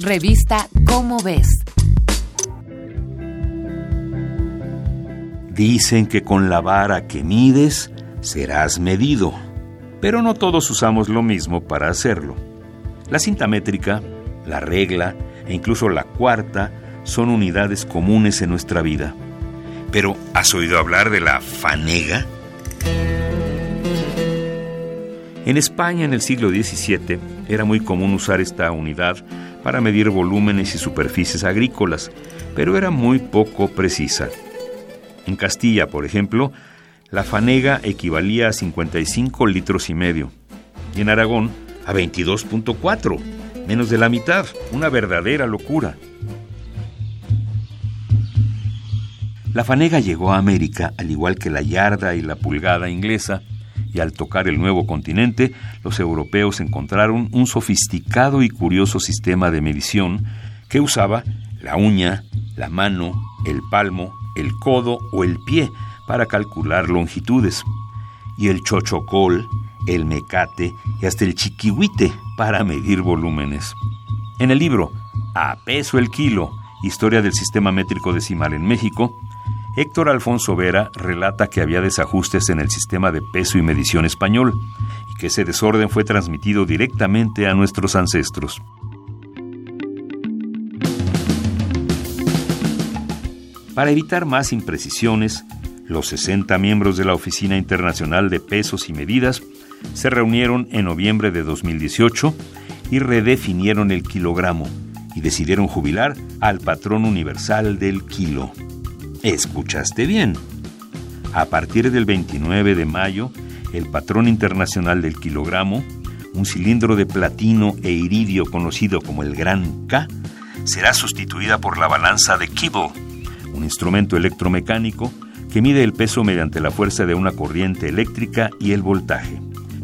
Revista Cómo ves. Dicen que con la vara que mides serás medido, pero no todos usamos lo mismo para hacerlo. La cinta métrica, la regla e incluso la cuarta son unidades comunes en nuestra vida. Pero, ¿has oído hablar de la fanega? En España en el siglo XVII era muy común usar esta unidad para medir volúmenes y superficies agrícolas, pero era muy poco precisa. En Castilla, por ejemplo, la fanega equivalía a 55 litros y medio, y en Aragón a 22.4, menos de la mitad, una verdadera locura. La fanega llegó a América, al igual que la yarda y la pulgada inglesa, y al tocar el nuevo continente, los europeos encontraron un sofisticado y curioso sistema de medición que usaba la uña, la mano, el palmo, el codo o el pie para calcular longitudes, y el chochocol, el mecate y hasta el chiquihuite para medir volúmenes. En el libro A peso el kilo, Historia del Sistema Métrico Decimal en México, Héctor Alfonso Vera relata que había desajustes en el sistema de peso y medición español y que ese desorden fue transmitido directamente a nuestros ancestros. Para evitar más imprecisiones, los 60 miembros de la Oficina Internacional de Pesos y Medidas se reunieron en noviembre de 2018 y redefinieron el kilogramo y decidieron jubilar al patrón universal del kilo. Escuchaste bien. A partir del 29 de mayo, el patrón internacional del kilogramo, un cilindro de platino e iridio conocido como el Gran K, será sustituida por la balanza de Kibble, un instrumento electromecánico que mide el peso mediante la fuerza de una corriente eléctrica y el voltaje.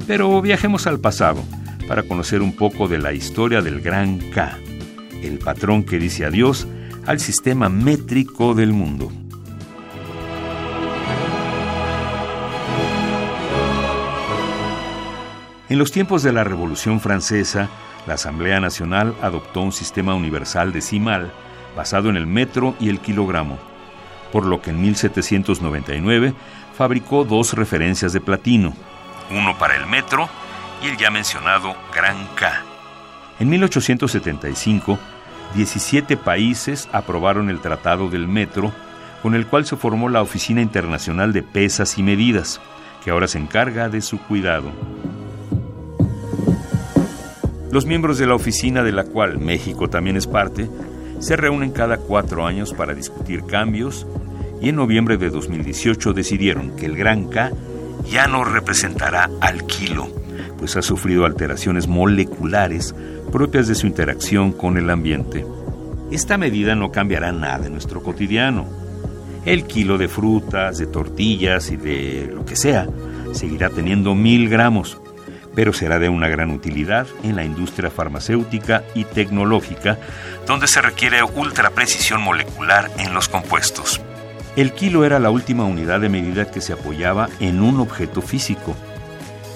Pero viajemos al pasado para conocer un poco de la historia del Gran K, el patrón que dice adiós al sistema métrico del mundo. En los tiempos de la Revolución Francesa, la Asamblea Nacional adoptó un sistema universal decimal basado en el metro y el kilogramo, por lo que en 1799 fabricó dos referencias de platino, uno para el metro y el ya mencionado Gran K. En 1875, 17 países aprobaron el Tratado del Metro, con el cual se formó la Oficina Internacional de Pesas y Medidas, que ahora se encarga de su cuidado. Los miembros de la oficina de la cual México también es parte se reúnen cada cuatro años para discutir cambios y en noviembre de 2018 decidieron que el Gran K ya no representará al kilo, pues ha sufrido alteraciones moleculares propias de su interacción con el ambiente. Esta medida no cambiará nada en nuestro cotidiano. El kilo de frutas, de tortillas y de lo que sea seguirá teniendo mil gramos, pero será de una gran utilidad en la industria farmacéutica y tecnológica, donde se requiere ultra precisión molecular en los compuestos. El kilo era la última unidad de medida que se apoyaba en un objeto físico.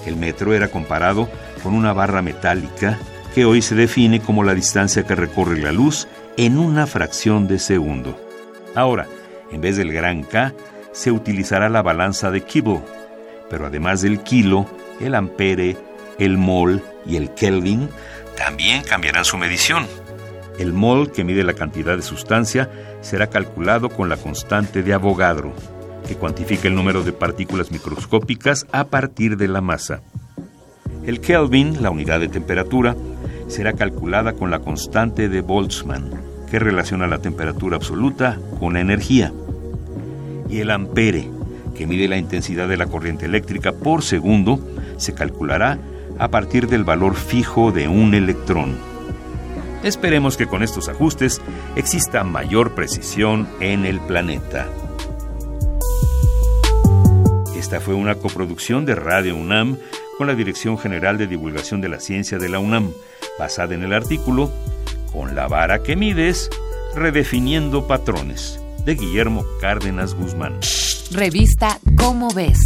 El metro era comparado con una barra metálica que hoy se define como la distancia que recorre la luz en una fracción de segundo. Ahora, en vez del gran K, se utilizará la balanza de Kibble, pero además del kilo, el ampere, el mol y el Kelvin también cambiarán su medición. El mol, que mide la cantidad de sustancia, será calculado con la constante de Avogadro, que cuantifica el número de partículas microscópicas a partir de la masa. El Kelvin, la unidad de temperatura, será calculada con la constante de Boltzmann, que relaciona la temperatura absoluta con la energía. Y el ampere, que mide la intensidad de la corriente eléctrica por segundo, se calculará a partir del valor fijo de un electrón. Esperemos que con estos ajustes exista mayor precisión en el planeta. Esta fue una coproducción de Radio UNAM con la Dirección General de Divulgación de la Ciencia de la UNAM, basada en el artículo Con la vara que mides, redefiniendo patrones, de Guillermo Cárdenas Guzmán. Revista Cómo ves.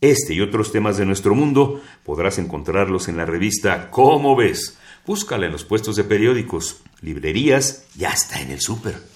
Este y otros temas de nuestro mundo podrás encontrarlos en la revista Cómo ves Búscala en los puestos de periódicos, librerías y hasta en el súper.